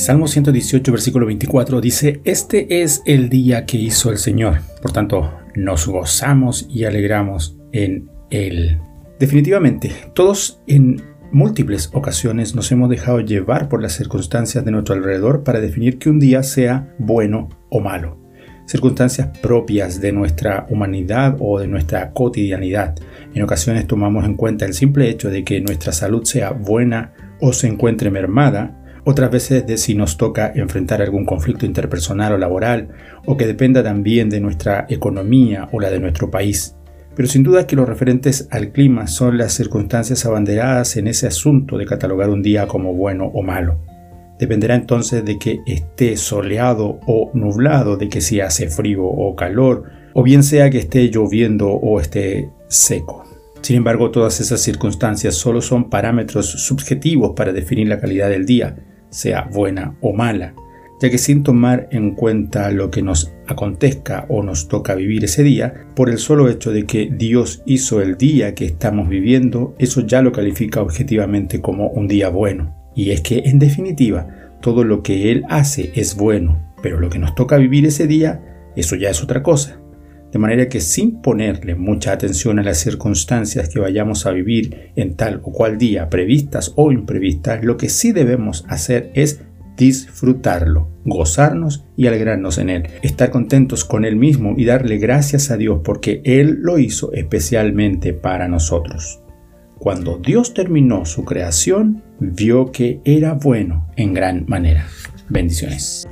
Salmo 118, versículo 24 dice, Este es el día que hizo el Señor. Por tanto, nos gozamos y alegramos en Él. Definitivamente, todos en múltiples ocasiones nos hemos dejado llevar por las circunstancias de nuestro alrededor para definir que un día sea bueno o malo. Circunstancias propias de nuestra humanidad o de nuestra cotidianidad. En ocasiones tomamos en cuenta el simple hecho de que nuestra salud sea buena o se encuentre mermada, otras veces de si nos toca enfrentar algún conflicto interpersonal o laboral, o que dependa también de nuestra economía o la de nuestro país. Pero sin duda que los referentes al clima son las circunstancias abanderadas en ese asunto de catalogar un día como bueno o malo. Dependerá entonces de que esté soleado o nublado, de que si hace frío o calor, o bien sea que esté lloviendo o esté seco. Sin embargo, todas esas circunstancias solo son parámetros subjetivos para definir la calidad del día, sea buena o mala, ya que sin tomar en cuenta lo que nos acontezca o nos toca vivir ese día, por el solo hecho de que Dios hizo el día que estamos viviendo, eso ya lo califica objetivamente como un día bueno. Y es que, en definitiva, todo lo que Él hace es bueno, pero lo que nos toca vivir ese día, eso ya es otra cosa. De manera que sin ponerle mucha atención a las circunstancias que vayamos a vivir en tal o cual día, previstas o imprevistas, lo que sí debemos hacer es disfrutarlo, gozarnos y alegrarnos en Él, estar contentos con Él mismo y darle gracias a Dios porque Él lo hizo especialmente para nosotros. Cuando Dios terminó su creación, vio que era bueno en gran manera. Bendiciones.